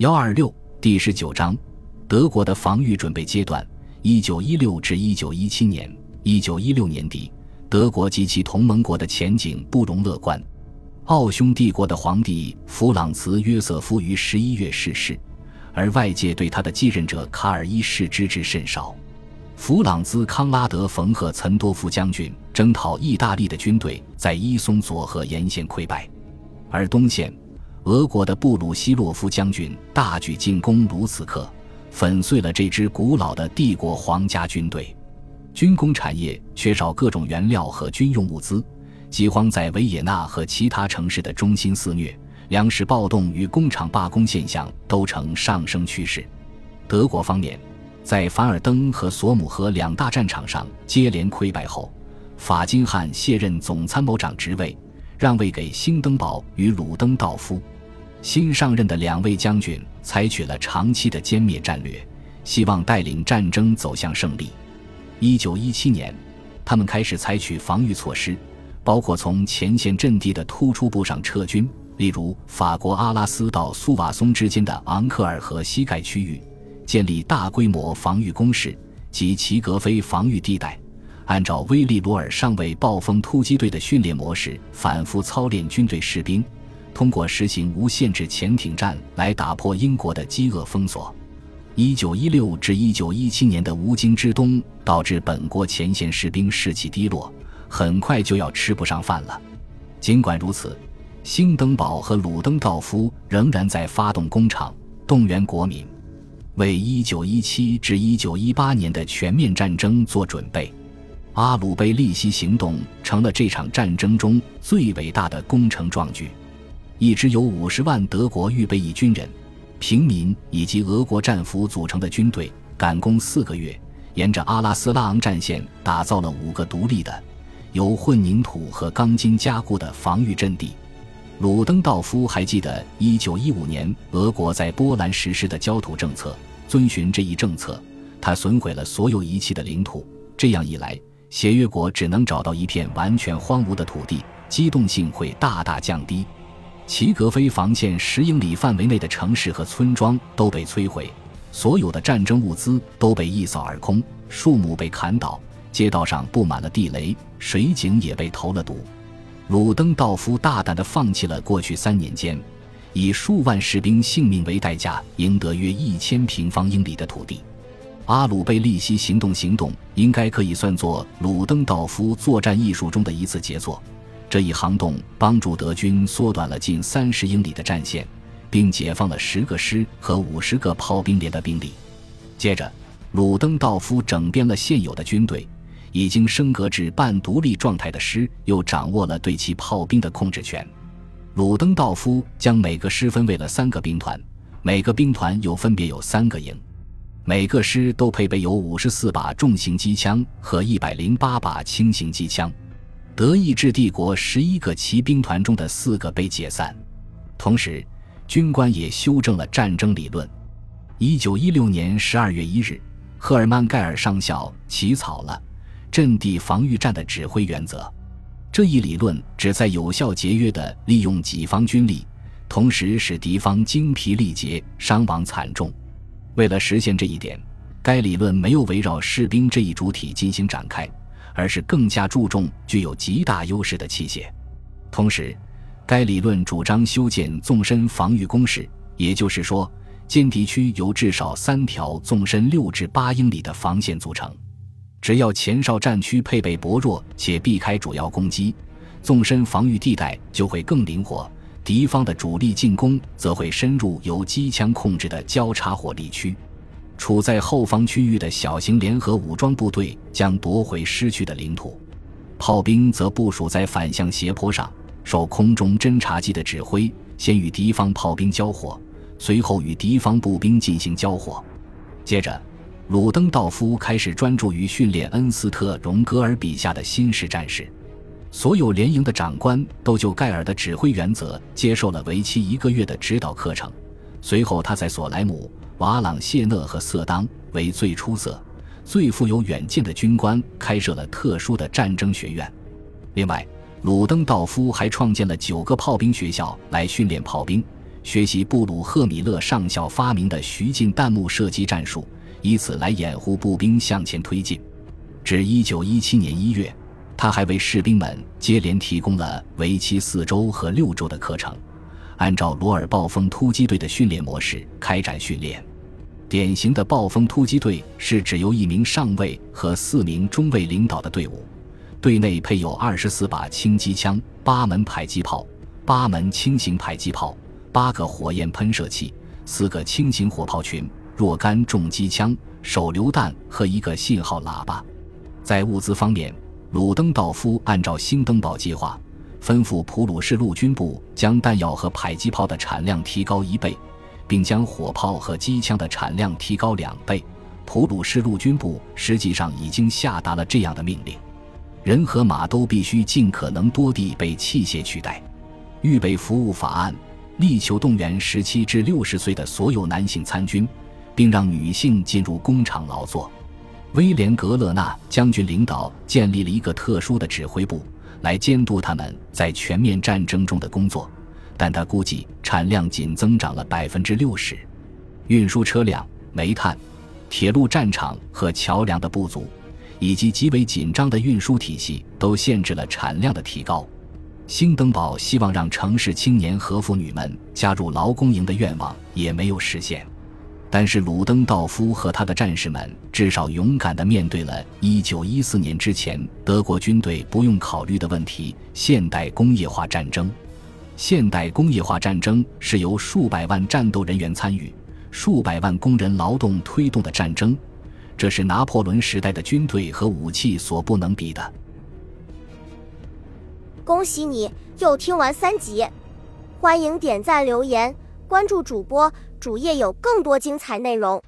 幺二六第十九章，德国的防御准备阶段。一九一六至一九一七年，一九一六年底，德国及其同盟国的前景不容乐观。奥匈帝国的皇帝弗朗茨·约瑟夫于十一月逝世，而外界对他的继任者卡尔一世知之甚少。弗朗兹·康拉德·冯·赫岑多夫将军征讨意大利的军队在伊松佐河沿线溃败，而东线。俄国的布鲁希洛夫将军大举进攻卢茨克，粉碎了这支古老的帝国皇家军队。军工产业缺少各种原料和军用物资，饥荒在维也纳和其他城市的中心肆虐，粮食暴动与工厂罢工现象都呈上升趋势。德国方面，在凡尔登和索姆河两大战场上接连溃败后，法金汉卸任总参谋长职位。让位给兴登堡与鲁登道夫，新上任的两位将军采取了长期的歼灭战略，希望带领战争走向胜利。一九一七年，他们开始采取防御措施，包括从前线阵地的突出部上撤军，例如法国阿拉斯到苏瓦松之间的昂克尔和膝盖区域，建立大规模防御工事及齐格菲防御地带。按照威利罗尔上尉暴风突击队的训练模式，反复操练军队士兵，通过实行无限制潜艇战来打破英国的饥饿封锁。一九一六至一九一七年的无精之冬导致本国前线士兵士气低落，很快就要吃不上饭了。尽管如此，兴登堡和鲁登道夫仍然在发动工厂，动员国民，为一九一七至一九一八年的全面战争做准备。阿鲁贝利西行动成了这场战争中最伟大的工程壮举。一支由五十万德国预备役军人、平民以及俄国战俘组成的军队，赶工四个月，沿着阿拉斯拉昂战线打造了五个独立的、由混凝土和钢筋加固的防御阵地。鲁登道夫还记得1915年俄国在波兰实施的焦土政策，遵循这一政策，他损毁了所有遗弃的领土。这样一来，协约国只能找到一片完全荒芜的土地，机动性会大大降低。齐格菲防线十英里范围内的城市和村庄都被摧毁，所有的战争物资都被一扫而空，树木被砍倒，街道上布满了地雷，水井也被投了毒。鲁登道夫大胆地放弃了过去三年间以数万士兵性命为代价赢得约一千平方英里的土地。阿鲁贝利西行动行动应该可以算作鲁登道夫作战艺术中的一次杰作。这一行动帮助德军缩短了近三十英里的战线，并解放了十个师和五十个炮兵连的兵力。接着，鲁登道夫整编了现有的军队，已经升格至半独立状态的师又掌握了对其炮兵的控制权。鲁登道夫将每个师分为了三个兵团，每个兵团又分别有三个营。每个师都配备有五十四把重型机枪和一百零八把轻型机枪。德意志帝国十一个骑兵团中的四个被解散。同时，军官也修正了战争理论。一九一六年十二月一日，赫尔曼盖尔上校起草了阵地防御战的指挥原则。这一理论旨在有效节约地利用己方军力，同时使敌方精疲力竭、伤亡惨重。为了实现这一点，该理论没有围绕士兵这一主体进行展开，而是更加注重具有极大优势的器械。同时，该理论主张修建纵深防御工事，也就是说，歼敌区由至少三条纵深六至八英里的防线组成。只要前哨战区配备薄弱且避开主要攻击，纵深防御地带就会更灵活。敌方的主力进攻则会深入由机枪控制的交叉火力区，处在后方区域的小型联合武装部队将夺回失去的领土，炮兵则部署在反向斜坡上，受空中侦察机的指挥，先与敌方炮兵交火，随后与敌方步兵进行交火。接着，鲁登道夫开始专注于训练恩斯特·荣格尔笔下的新式战士。所有联营的长官都就盖尔的指挥原则接受了为期一个月的指导课程。随后，他在索莱姆、瓦朗谢讷和色当为最出色、最富有远见的军官开设了特殊的战争学院。另外，鲁登道夫还创建了九个炮兵学校来训练炮兵，学习布鲁赫米勒上校发明的徐进弹幕射击战术，以此来掩护步兵向前推进。至一九一七年一月，他还为士兵们接连提供了为期四周和六周的课程，按照罗尔暴风突击队的训练模式开展训练。典型的暴风突击队是指由一名上尉和四名中尉领导的队伍，队内配有二十四把轻机枪、八门迫击炮、八门轻型迫击炮。八个火焰喷射器，四个轻型火炮群，若干重机枪、手榴弹和一个信号喇叭。在物资方面，鲁登道夫按照兴登堡计划，吩咐普鲁士陆军部将弹药和迫击炮的产量提高一倍，并将火炮和机枪的产量提高两倍。普鲁士陆军部实际上已经下达了这样的命令：人和马都必须尽可能多地被器械取代。预备服务法案。力求动员十七至六十岁的所有男性参军，并让女性进入工厂劳作。威廉·格勒纳将军领导建立了一个特殊的指挥部，来监督他们在全面战争中的工作。但他估计产量仅增长了百分之六十。运输车辆、煤炭、铁路战场和桥梁的不足，以及极为紧张的运输体系，都限制了产量的提高。兴登堡希望让城市青年和妇女们加入劳工营的愿望也没有实现，但是鲁登道夫和他的战士们至少勇敢地面对了1914年之前德国军队不用考虑的问题——现代工业化战争。现代工业化战争是由数百万战斗人员参与、数百万工人劳动推动的战争，这是拿破仑时代的军队和武器所不能比的。恭喜你又听完三集，欢迎点赞、留言、关注主播，主页有更多精彩内容。